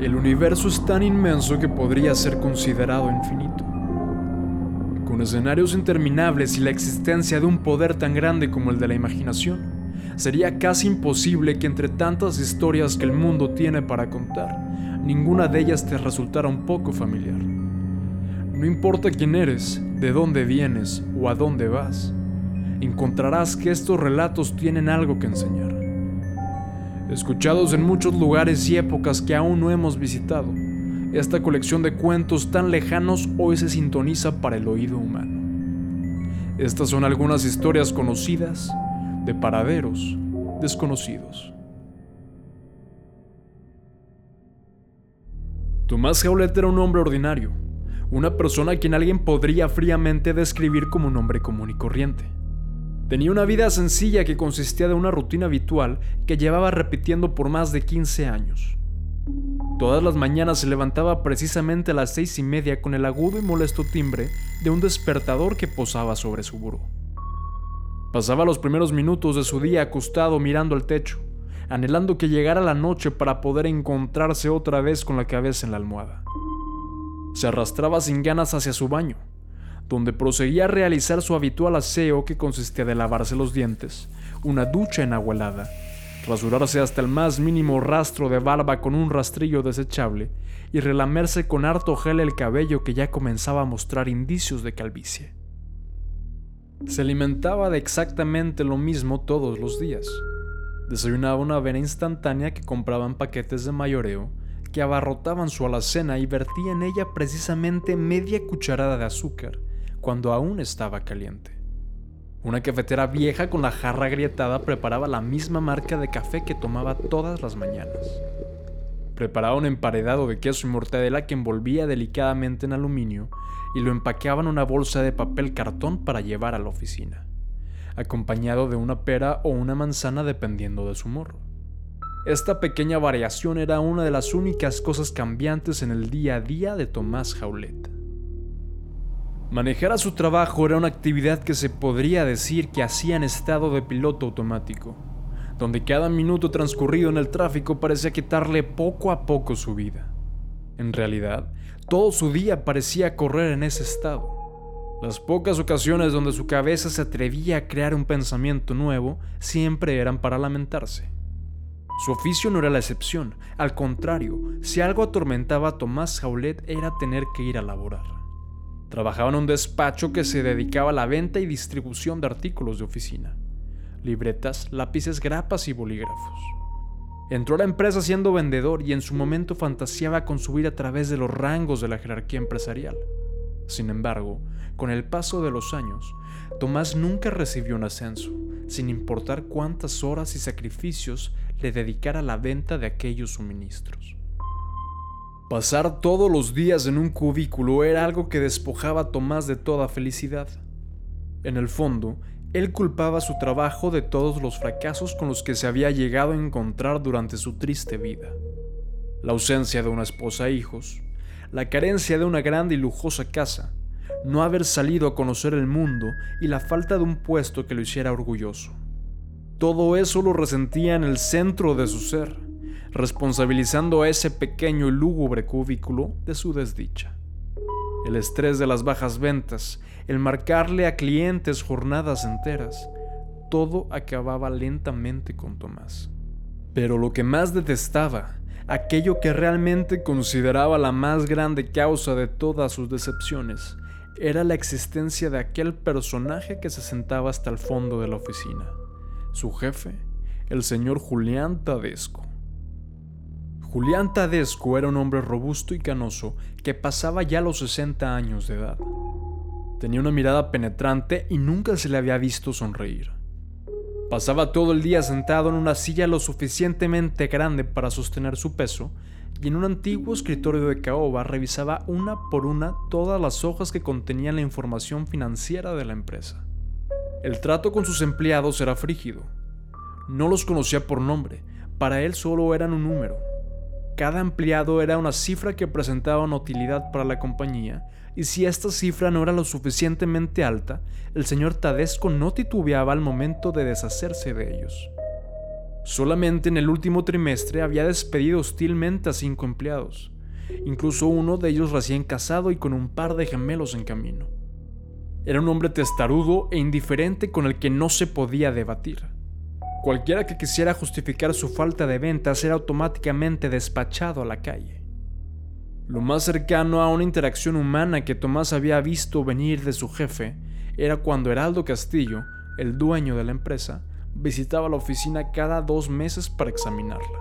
El universo es tan inmenso que podría ser considerado infinito. Con escenarios interminables y la existencia de un poder tan grande como el de la imaginación, sería casi imposible que entre tantas historias que el mundo tiene para contar, ninguna de ellas te resultara un poco familiar. No importa quién eres, de dónde vienes o a dónde vas, encontrarás que estos relatos tienen algo que enseñar escuchados en muchos lugares y épocas que aún no hemos visitado. Esta colección de cuentos tan lejanos hoy se sintoniza para el oído humano. Estas son algunas historias conocidas de paraderos desconocidos. Tomás Jaulet era un hombre ordinario, una persona a quien alguien podría fríamente describir como un hombre común y corriente. Tenía una vida sencilla que consistía de una rutina habitual que llevaba repitiendo por más de 15 años. Todas las mañanas se levantaba precisamente a las seis y media con el agudo y molesto timbre de un despertador que posaba sobre su buró. Pasaba los primeros minutos de su día acostado mirando al techo, anhelando que llegara la noche para poder encontrarse otra vez con la cabeza en la almohada. Se arrastraba sin ganas hacia su baño, donde proseguía a realizar su habitual aseo que consistía de lavarse los dientes, una ducha en agua helada, rasurarse hasta el más mínimo rastro de barba con un rastrillo desechable y relamerse con harto gel el cabello que ya comenzaba a mostrar indicios de calvicie. Se alimentaba de exactamente lo mismo todos los días. Desayunaba una avena instantánea que compraban paquetes de mayoreo que abarrotaban su alacena y vertía en ella precisamente media cucharada de azúcar cuando aún estaba caliente. Una cafetera vieja con la jarra agrietada preparaba la misma marca de café que tomaba todas las mañanas. Preparaba un emparedado de queso y mortadela que envolvía delicadamente en aluminio y lo empaqueaba en una bolsa de papel cartón para llevar a la oficina, acompañado de una pera o una manzana dependiendo de su humor. Esta pequeña variación era una de las únicas cosas cambiantes en el día a día de Tomás Jaulet. Manejar a su trabajo era una actividad que se podría decir que hacía en estado de piloto automático, donde cada minuto transcurrido en el tráfico parecía quitarle poco a poco su vida. En realidad, todo su día parecía correr en ese estado. Las pocas ocasiones donde su cabeza se atrevía a crear un pensamiento nuevo siempre eran para lamentarse. Su oficio no era la excepción, al contrario, si algo atormentaba a Tomás Jaulet era tener que ir a laborar. Trabajaba en un despacho que se dedicaba a la venta y distribución de artículos de oficina, libretas, lápices, grapas y bolígrafos. Entró a la empresa siendo vendedor y en su momento fantaseaba con subir a través de los rangos de la jerarquía empresarial. Sin embargo, con el paso de los años, Tomás nunca recibió un ascenso, sin importar cuántas horas y sacrificios le dedicara a la venta de aquellos suministros. Pasar todos los días en un cubículo era algo que despojaba a Tomás de toda felicidad. En el fondo, él culpaba su trabajo de todos los fracasos con los que se había llegado a encontrar durante su triste vida. La ausencia de una esposa e hijos, la carencia de una grande y lujosa casa, no haber salido a conocer el mundo y la falta de un puesto que lo hiciera orgulloso. Todo eso lo resentía en el centro de su ser responsabilizando a ese pequeño y lúgubre cubículo de su desdicha. El estrés de las bajas ventas, el marcarle a clientes jornadas enteras, todo acababa lentamente con Tomás. Pero lo que más detestaba, aquello que realmente consideraba la más grande causa de todas sus decepciones, era la existencia de aquel personaje que se sentaba hasta el fondo de la oficina, su jefe, el señor Julián Tadesco. Julián Tadesco era un hombre robusto y canoso que pasaba ya los 60 años de edad. Tenía una mirada penetrante y nunca se le había visto sonreír. Pasaba todo el día sentado en una silla lo suficientemente grande para sostener su peso y en un antiguo escritorio de caoba revisaba una por una todas las hojas que contenían la información financiera de la empresa. El trato con sus empleados era frígido. No los conocía por nombre, para él solo eran un número, cada empleado era una cifra que presentaba una utilidad para la compañía, y si esta cifra no era lo suficientemente alta, el señor Tadesco no titubeaba al momento de deshacerse de ellos. Solamente en el último trimestre había despedido hostilmente a cinco empleados, incluso uno de ellos recién casado y con un par de gemelos en camino. Era un hombre testarudo e indiferente con el que no se podía debatir. Cualquiera que quisiera justificar su falta de ventas era automáticamente despachado a la calle. Lo más cercano a una interacción humana que Tomás había visto venir de su jefe era cuando Heraldo Castillo, el dueño de la empresa, visitaba la oficina cada dos meses para examinarla.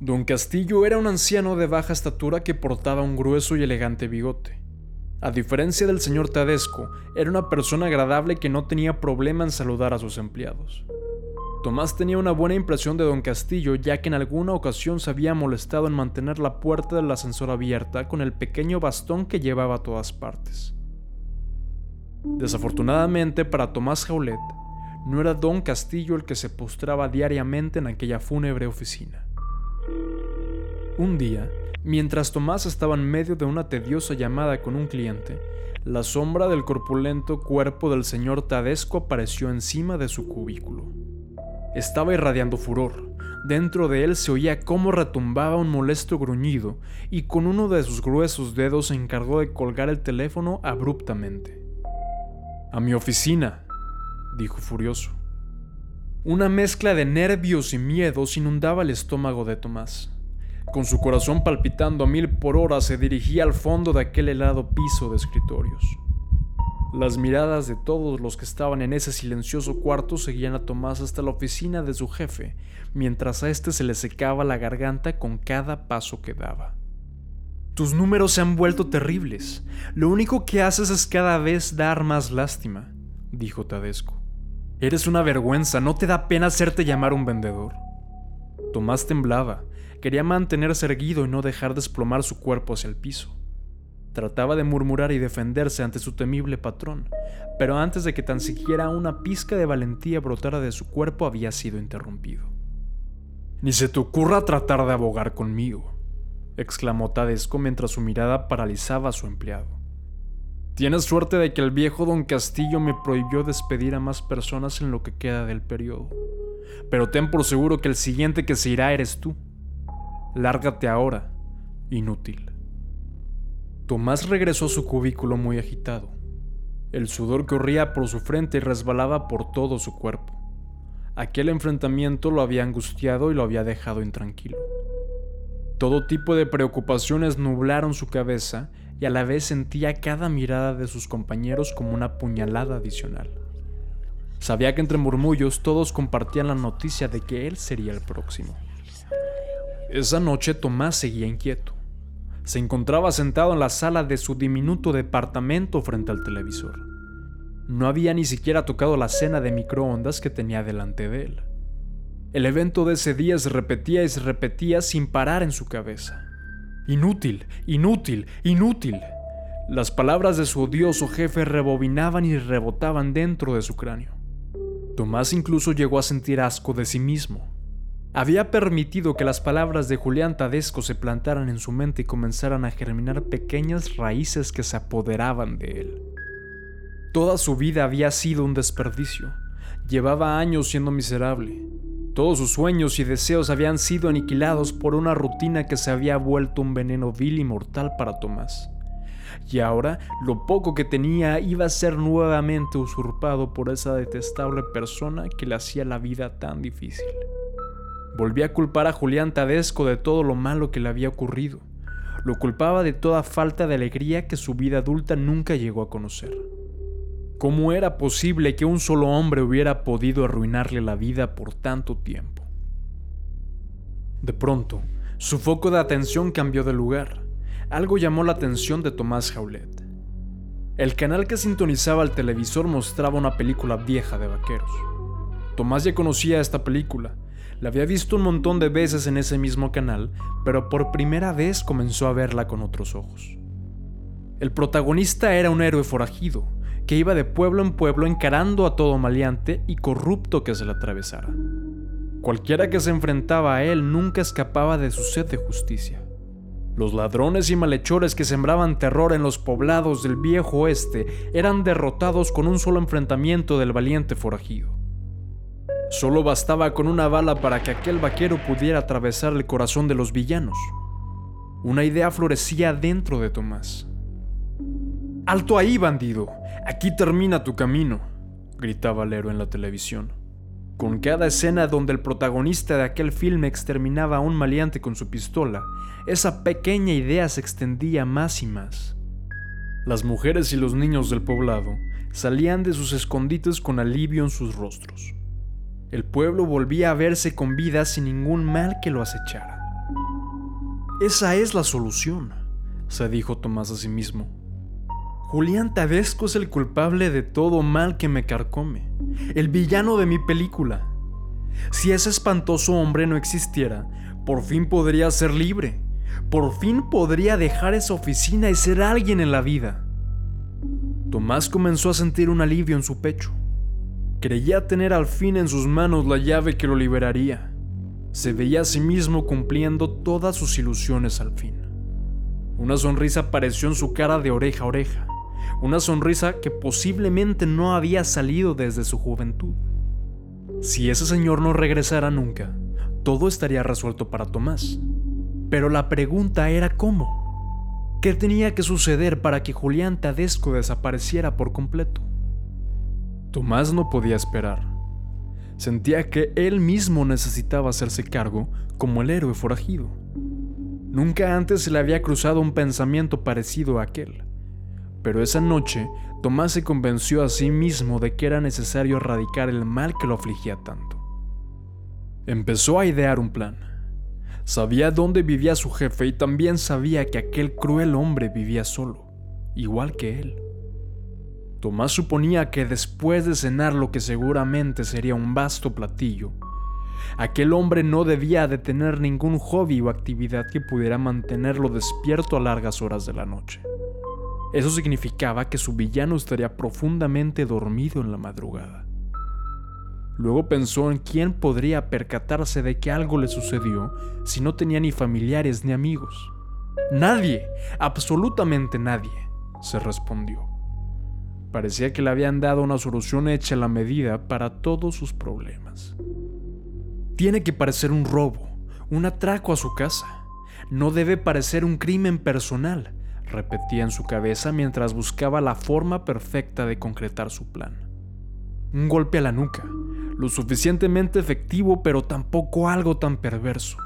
Don Castillo era un anciano de baja estatura que portaba un grueso y elegante bigote. A diferencia del señor Tadesco, era una persona agradable que no tenía problema en saludar a sus empleados. Tomás tenía una buena impresión de don Castillo ya que en alguna ocasión se había molestado en mantener la puerta del ascensor abierta con el pequeño bastón que llevaba a todas partes. Desafortunadamente para Tomás Jaulet, no era don Castillo el que se postraba diariamente en aquella fúnebre oficina. Un día, mientras Tomás estaba en medio de una tediosa llamada con un cliente, la sombra del corpulento cuerpo del señor Tadesco apareció encima de su cubículo. Estaba irradiando furor. Dentro de él se oía cómo retumbaba un molesto gruñido y con uno de sus gruesos dedos se encargó de colgar el teléfono abruptamente. A mi oficina, dijo furioso. Una mezcla de nervios y miedos inundaba el estómago de Tomás. Con su corazón palpitando a mil por hora se dirigía al fondo de aquel helado piso de escritorios. Las miradas de todos los que estaban en ese silencioso cuarto seguían a Tomás hasta la oficina de su jefe, mientras a este se le secaba la garganta con cada paso que daba. Tus números se han vuelto terribles. Lo único que haces es cada vez dar más lástima, dijo Tadesco. Eres una vergüenza, no te da pena hacerte llamar un vendedor. Tomás temblaba, Quería mantenerse erguido y no dejar desplomar su cuerpo hacia el piso. Trataba de murmurar y defenderse ante su temible patrón, pero antes de que tan siquiera una pizca de valentía brotara de su cuerpo había sido interrumpido. Ni se te ocurra tratar de abogar conmigo, exclamó Tadesco mientras su mirada paralizaba a su empleado. Tienes suerte de que el viejo don Castillo me prohibió despedir a más personas en lo que queda del periodo, pero ten por seguro que el siguiente que se irá eres tú. Lárgate ahora, inútil. Tomás regresó a su cubículo muy agitado. El sudor corría por su frente y resbalaba por todo su cuerpo. Aquel enfrentamiento lo había angustiado y lo había dejado intranquilo. Todo tipo de preocupaciones nublaron su cabeza y a la vez sentía cada mirada de sus compañeros como una puñalada adicional. Sabía que entre murmullos todos compartían la noticia de que él sería el próximo. Esa noche Tomás seguía inquieto. Se encontraba sentado en la sala de su diminuto departamento frente al televisor. No había ni siquiera tocado la cena de microondas que tenía delante de él. El evento de ese día se repetía y se repetía sin parar en su cabeza. Inútil, inútil, inútil. Las palabras de su odioso jefe rebobinaban y rebotaban dentro de su cráneo. Tomás incluso llegó a sentir asco de sí mismo había permitido que las palabras de Julián Tadesco se plantaran en su mente y comenzaran a germinar pequeñas raíces que se apoderaban de él. Toda su vida había sido un desperdicio. Llevaba años siendo miserable. Todos sus sueños y deseos habían sido aniquilados por una rutina que se había vuelto un veneno vil y mortal para Tomás. Y ahora lo poco que tenía iba a ser nuevamente usurpado por esa detestable persona que le hacía la vida tan difícil. Volvía a culpar a Julián Tadesco de todo lo malo que le había ocurrido. Lo culpaba de toda falta de alegría que su vida adulta nunca llegó a conocer. ¿Cómo era posible que un solo hombre hubiera podido arruinarle la vida por tanto tiempo? De pronto, su foco de atención cambió de lugar. Algo llamó la atención de Tomás Jaulet. El canal que sintonizaba el televisor mostraba una película vieja de vaqueros. Tomás ya conocía esta película, la había visto un montón de veces en ese mismo canal, pero por primera vez comenzó a verla con otros ojos. El protagonista era un héroe forajido, que iba de pueblo en pueblo encarando a todo maleante y corrupto que se le atravesara. Cualquiera que se enfrentaba a él nunca escapaba de su sed de justicia. Los ladrones y malhechores que sembraban terror en los poblados del viejo oeste eran derrotados con un solo enfrentamiento del valiente forajido. Solo bastaba con una bala para que aquel vaquero pudiera atravesar el corazón de los villanos. Una idea florecía dentro de Tomás. ¡Alto ahí, bandido! Aquí termina tu camino, gritaba el héroe en la televisión. Con cada escena donde el protagonista de aquel filme exterminaba a un maleante con su pistola, esa pequeña idea se extendía más y más. Las mujeres y los niños del poblado salían de sus escondites con alivio en sus rostros. El pueblo volvía a verse con vida sin ningún mal que lo acechara. Esa es la solución, se dijo Tomás a sí mismo. Julián Tadesco es el culpable de todo mal que me carcome, el villano de mi película. Si ese espantoso hombre no existiera, por fin podría ser libre. Por fin podría dejar esa oficina y ser alguien en la vida. Tomás comenzó a sentir un alivio en su pecho. Creía tener al fin en sus manos la llave que lo liberaría. Se veía a sí mismo cumpliendo todas sus ilusiones al fin. Una sonrisa apareció en su cara de oreja a oreja una sonrisa que posiblemente no había salido desde su juventud. Si ese señor no regresara nunca, todo estaría resuelto para Tomás. Pero la pregunta era cómo. ¿Qué tenía que suceder para que Julián Tadesco desapareciera por completo? Tomás no podía esperar. Sentía que él mismo necesitaba hacerse cargo como el héroe forajido. Nunca antes se le había cruzado un pensamiento parecido a aquel. Pero esa noche, Tomás se convenció a sí mismo de que era necesario erradicar el mal que lo afligía tanto. Empezó a idear un plan. Sabía dónde vivía su jefe y también sabía que aquel cruel hombre vivía solo, igual que él. Tomás suponía que después de cenar lo que seguramente sería un vasto platillo, aquel hombre no debía de tener ningún hobby o actividad que pudiera mantenerlo despierto a largas horas de la noche. Eso significaba que su villano estaría profundamente dormido en la madrugada. Luego pensó en quién podría percatarse de que algo le sucedió si no tenía ni familiares ni amigos. Nadie, absolutamente nadie, se respondió. Parecía que le habían dado una solución hecha a la medida para todos sus problemas. Tiene que parecer un robo, un atraco a su casa. No debe parecer un crimen personal repetía en su cabeza mientras buscaba la forma perfecta de concretar su plan. Un golpe a la nuca, lo suficientemente efectivo pero tampoco algo tan perverso.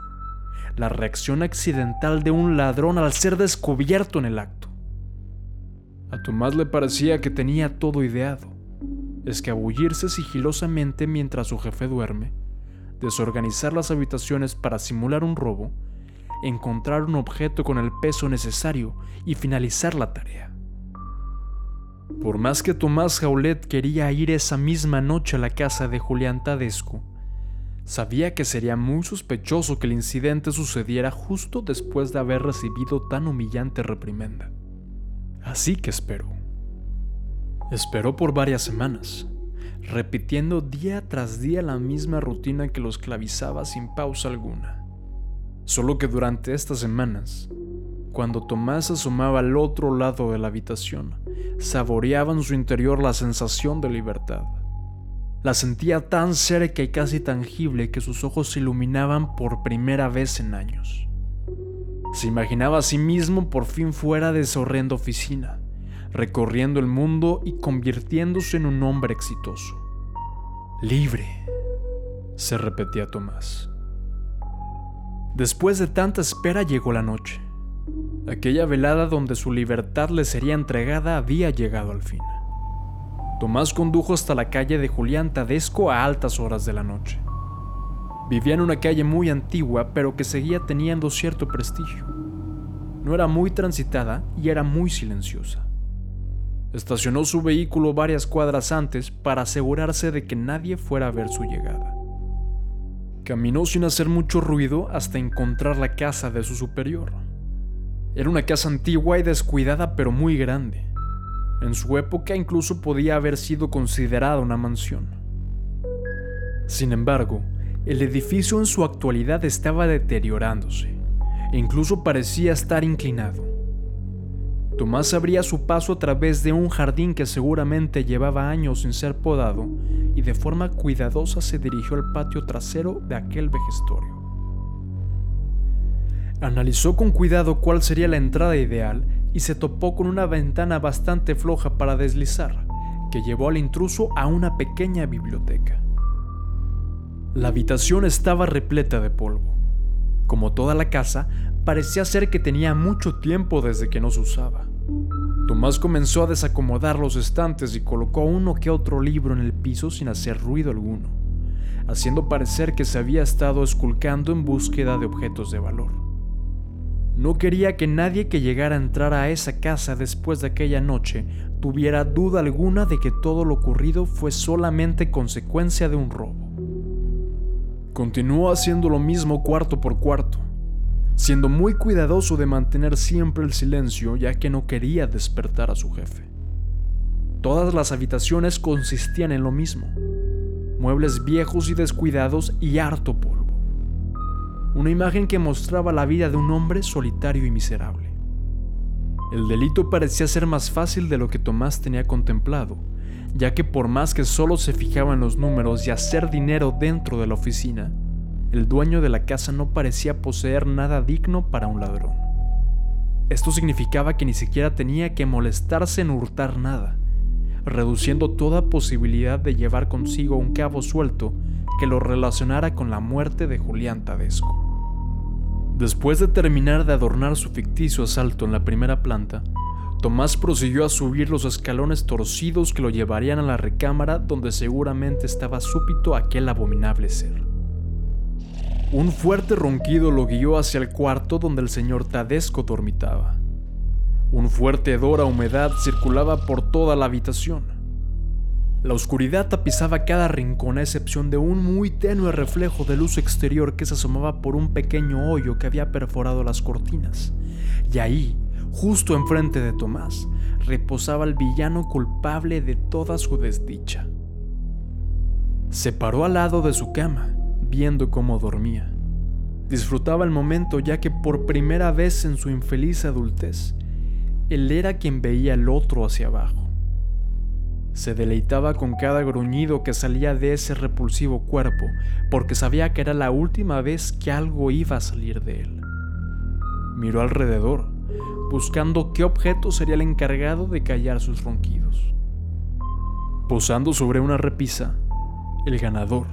La reacción accidental de un ladrón al ser descubierto en el acto. A Tomás le parecía que tenía todo ideado. Escabullirse sigilosamente mientras su jefe duerme, desorganizar las habitaciones para simular un robo encontrar un objeto con el peso necesario y finalizar la tarea. Por más que Tomás Jaulet quería ir esa misma noche a la casa de Julián Tadesco, sabía que sería muy sospechoso que el incidente sucediera justo después de haber recibido tan humillante reprimenda. Así que esperó. Esperó por varias semanas, repitiendo día tras día la misma rutina que lo esclavizaba sin pausa alguna. Solo que durante estas semanas, cuando Tomás asomaba al otro lado de la habitación, saboreaba en su interior la sensación de libertad. La sentía tan cerca y casi tangible que sus ojos se iluminaban por primera vez en años. Se imaginaba a sí mismo por fin fuera de esa horrenda oficina, recorriendo el mundo y convirtiéndose en un hombre exitoso. Libre, se repetía Tomás. Después de tanta espera llegó la noche. Aquella velada donde su libertad le sería entregada había llegado al fin. Tomás condujo hasta la calle de Julián Tadesco a altas horas de la noche. Vivía en una calle muy antigua, pero que seguía teniendo cierto prestigio. No era muy transitada y era muy silenciosa. Estacionó su vehículo varias cuadras antes para asegurarse de que nadie fuera a ver su llegada. Caminó sin hacer mucho ruido hasta encontrar la casa de su superior. Era una casa antigua y descuidada pero muy grande. En su época incluso podía haber sido considerada una mansión. Sin embargo, el edificio en su actualidad estaba deteriorándose e incluso parecía estar inclinado. Tomás abría su paso a través de un jardín que seguramente llevaba años sin ser podado y de forma cuidadosa se dirigió al patio trasero de aquel vejestorio. Analizó con cuidado cuál sería la entrada ideal y se topó con una ventana bastante floja para deslizar, que llevó al intruso a una pequeña biblioteca. La habitación estaba repleta de polvo. Como toda la casa, parecía ser que tenía mucho tiempo desde que no se usaba. Tomás comenzó a desacomodar los estantes y colocó uno que otro libro en el piso sin hacer ruido alguno, haciendo parecer que se había estado esculcando en búsqueda de objetos de valor. No quería que nadie que llegara a entrar a esa casa después de aquella noche tuviera duda alguna de que todo lo ocurrido fue solamente consecuencia de un robo. Continuó haciendo lo mismo cuarto por cuarto, siendo muy cuidadoso de mantener siempre el silencio ya que no quería despertar a su jefe. Todas las habitaciones consistían en lo mismo, muebles viejos y descuidados y harto polvo. Una imagen que mostraba la vida de un hombre solitario y miserable. El delito parecía ser más fácil de lo que Tomás tenía contemplado, ya que por más que solo se fijaba en los números y hacer dinero dentro de la oficina, el dueño de la casa no parecía poseer nada digno para un ladrón. Esto significaba que ni siquiera tenía que molestarse en hurtar nada, reduciendo toda posibilidad de llevar consigo un cabo suelto que lo relacionara con la muerte de Julián Tadesco. Después de terminar de adornar su ficticio asalto en la primera planta, Tomás prosiguió a subir los escalones torcidos que lo llevarían a la recámara donde seguramente estaba súbito aquel abominable ser. Un fuerte ronquido lo guió hacia el cuarto donde el señor Tadesco dormitaba. Un fuerte hedor a humedad circulaba por toda la habitación. La oscuridad tapizaba cada rincón a excepción de un muy tenue reflejo de luz exterior que se asomaba por un pequeño hoyo que había perforado las cortinas. Y ahí, justo enfrente de Tomás, reposaba el villano culpable de toda su desdicha. Se paró al lado de su cama viendo cómo dormía. Disfrutaba el momento ya que por primera vez en su infeliz adultez, él era quien veía al otro hacia abajo. Se deleitaba con cada gruñido que salía de ese repulsivo cuerpo, porque sabía que era la última vez que algo iba a salir de él. Miró alrededor, buscando qué objeto sería el encargado de callar sus ronquidos. Posando sobre una repisa, el ganador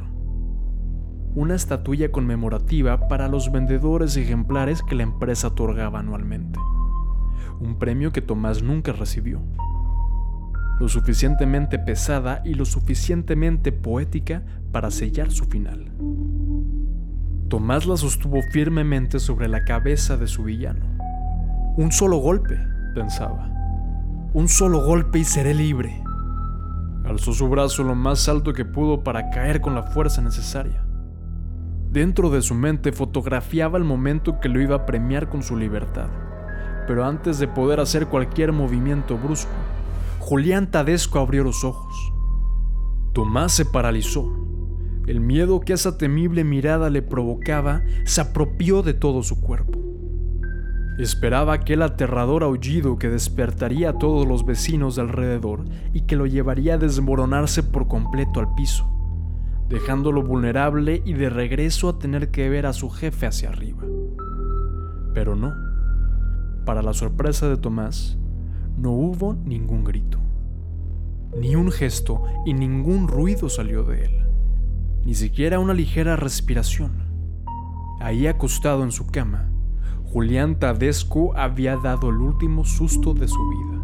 una estatuilla conmemorativa para los vendedores ejemplares que la empresa otorgaba anualmente. Un premio que Tomás nunca recibió. Lo suficientemente pesada y lo suficientemente poética para sellar su final. Tomás la sostuvo firmemente sobre la cabeza de su villano. Un solo golpe, pensaba. Un solo golpe y seré libre. Alzó su brazo lo más alto que pudo para caer con la fuerza necesaria. Dentro de su mente fotografiaba el momento que lo iba a premiar con su libertad. Pero antes de poder hacer cualquier movimiento brusco, Julián Tadesco abrió los ojos. Tomás se paralizó. El miedo que esa temible mirada le provocaba se apropió de todo su cuerpo. Esperaba aquel aterrador aullido que despertaría a todos los vecinos de alrededor y que lo llevaría a desmoronarse por completo al piso dejándolo vulnerable y de regreso a tener que ver a su jefe hacia arriba. Pero no. Para la sorpresa de Tomás, no hubo ningún grito. Ni un gesto y ningún ruido salió de él. Ni siquiera una ligera respiración. Ahí acostado en su cama, Julián Tadesco había dado el último susto de su vida.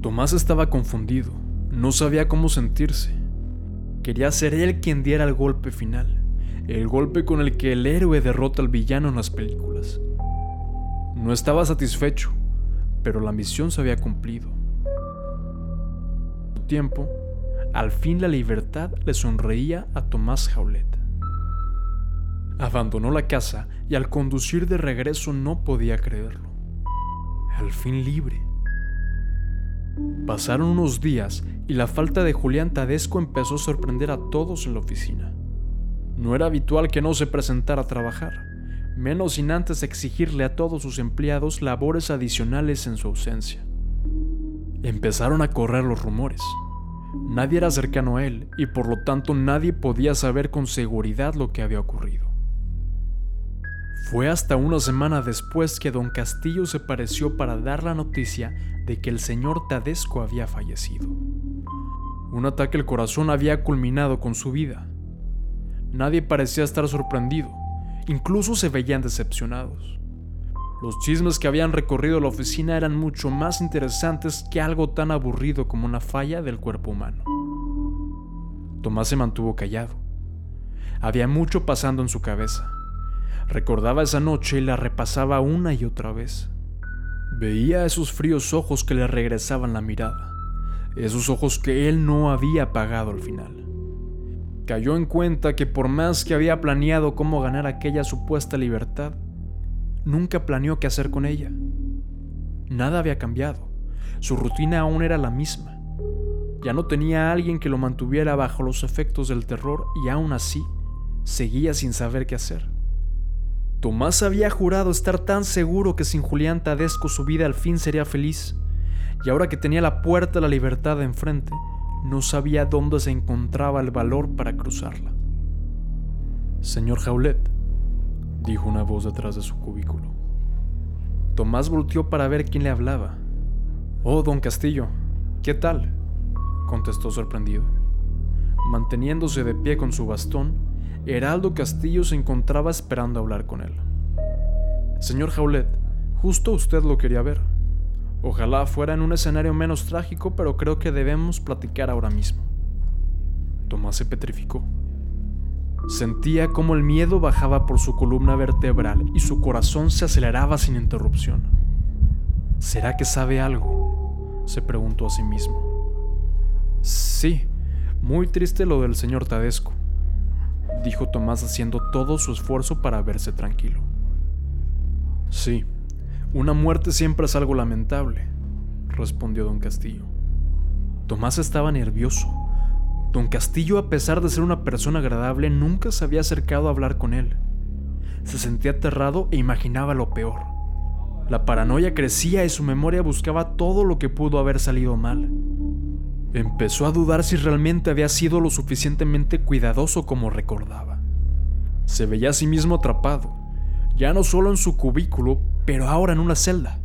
Tomás estaba confundido, no sabía cómo sentirse. Quería ser él quien diera el golpe final, el golpe con el que el héroe derrota al villano en las películas. No estaba satisfecho, pero la misión se había cumplido. Tiempo, al fin la libertad le sonreía a Tomás Jaulet. Abandonó la casa y al conducir de regreso no podía creerlo. Al fin libre. Pasaron unos días y la falta de Julián Tadesco empezó a sorprender a todos en la oficina. No era habitual que no se presentara a trabajar, menos sin antes exigirle a todos sus empleados labores adicionales en su ausencia. Empezaron a correr los rumores. Nadie era cercano a él y por lo tanto nadie podía saber con seguridad lo que había ocurrido. Fue hasta una semana después que don Castillo se pareció para dar la noticia de que el señor Tadesco había fallecido. Un ataque al corazón había culminado con su vida. Nadie parecía estar sorprendido, incluso se veían decepcionados. Los chismes que habían recorrido la oficina eran mucho más interesantes que algo tan aburrido como una falla del cuerpo humano. Tomás se mantuvo callado. Había mucho pasando en su cabeza. Recordaba esa noche y la repasaba una y otra vez. Veía esos fríos ojos que le regresaban la mirada, esos ojos que él no había apagado al final. Cayó en cuenta que por más que había planeado cómo ganar aquella supuesta libertad, nunca planeó qué hacer con ella. Nada había cambiado. Su rutina aún era la misma. Ya no tenía a alguien que lo mantuviera bajo los efectos del terror y aún así seguía sin saber qué hacer. Tomás había jurado estar tan seguro que sin Julián Tadesco su vida al fin sería feliz, y ahora que tenía la puerta de la libertad enfrente, no sabía dónde se encontraba el valor para cruzarla. Señor Jaulet, dijo una voz detrás de su cubículo. Tomás volteó para ver quién le hablaba. Oh, don Castillo, ¿qué tal? contestó sorprendido. Manteniéndose de pie con su bastón, Heraldo Castillo se encontraba esperando hablar con él. Señor Jaulet, justo usted lo quería ver. Ojalá fuera en un escenario menos trágico, pero creo que debemos platicar ahora mismo. Tomás se petrificó. Sentía como el miedo bajaba por su columna vertebral y su corazón se aceleraba sin interrupción. ¿Será que sabe algo? se preguntó a sí mismo. Sí, muy triste lo del señor Tadesco, dijo Tomás haciendo todo su esfuerzo para verse tranquilo. Sí, una muerte siempre es algo lamentable, respondió don Castillo. Tomás estaba nervioso Don Castillo, a pesar de ser una persona agradable, nunca se había acercado a hablar con él. Se sentía aterrado e imaginaba lo peor. La paranoia crecía y su memoria buscaba todo lo que pudo haber salido mal. Empezó a dudar si realmente había sido lo suficientemente cuidadoso como recordaba. Se veía a sí mismo atrapado, ya no solo en su cubículo, pero ahora en una celda.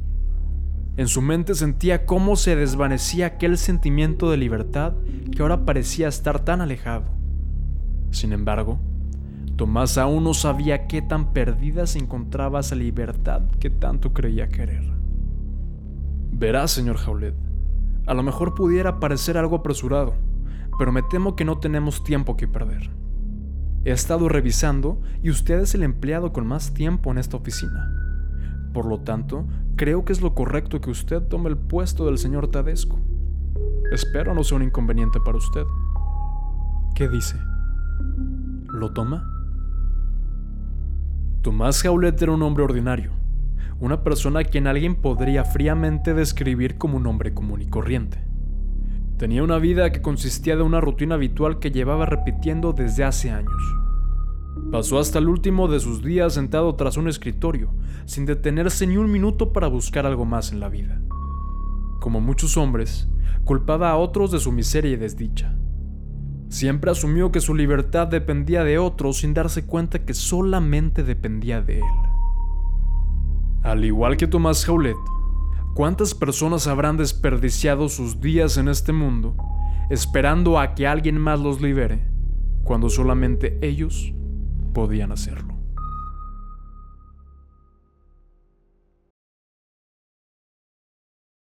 En su mente sentía cómo se desvanecía aquel sentimiento de libertad que ahora parecía estar tan alejado. Sin embargo, Tomás aún no sabía qué tan perdida se encontraba esa libertad que tanto creía querer. Verá, señor Jaulet, a lo mejor pudiera parecer algo apresurado, pero me temo que no tenemos tiempo que perder. He estado revisando y usted es el empleado con más tiempo en esta oficina. Por lo tanto, creo que es lo correcto que usted tome el puesto del señor Tadesco. Espero no sea un inconveniente para usted. ¿Qué dice? ¿Lo toma? Tomás Jaulet era un hombre ordinario, una persona a quien alguien podría fríamente describir como un hombre común y corriente. Tenía una vida que consistía de una rutina habitual que llevaba repitiendo desde hace años. Pasó hasta el último de sus días sentado tras un escritorio, sin detenerse ni un minuto para buscar algo más en la vida. Como muchos hombres, culpaba a otros de su miseria y desdicha. Siempre asumió que su libertad dependía de otros sin darse cuenta que solamente dependía de él. Al igual que Tomás Jaulet, ¿cuántas personas habrán desperdiciado sus días en este mundo esperando a que alguien más los libere, cuando solamente ellos podían hacerlo.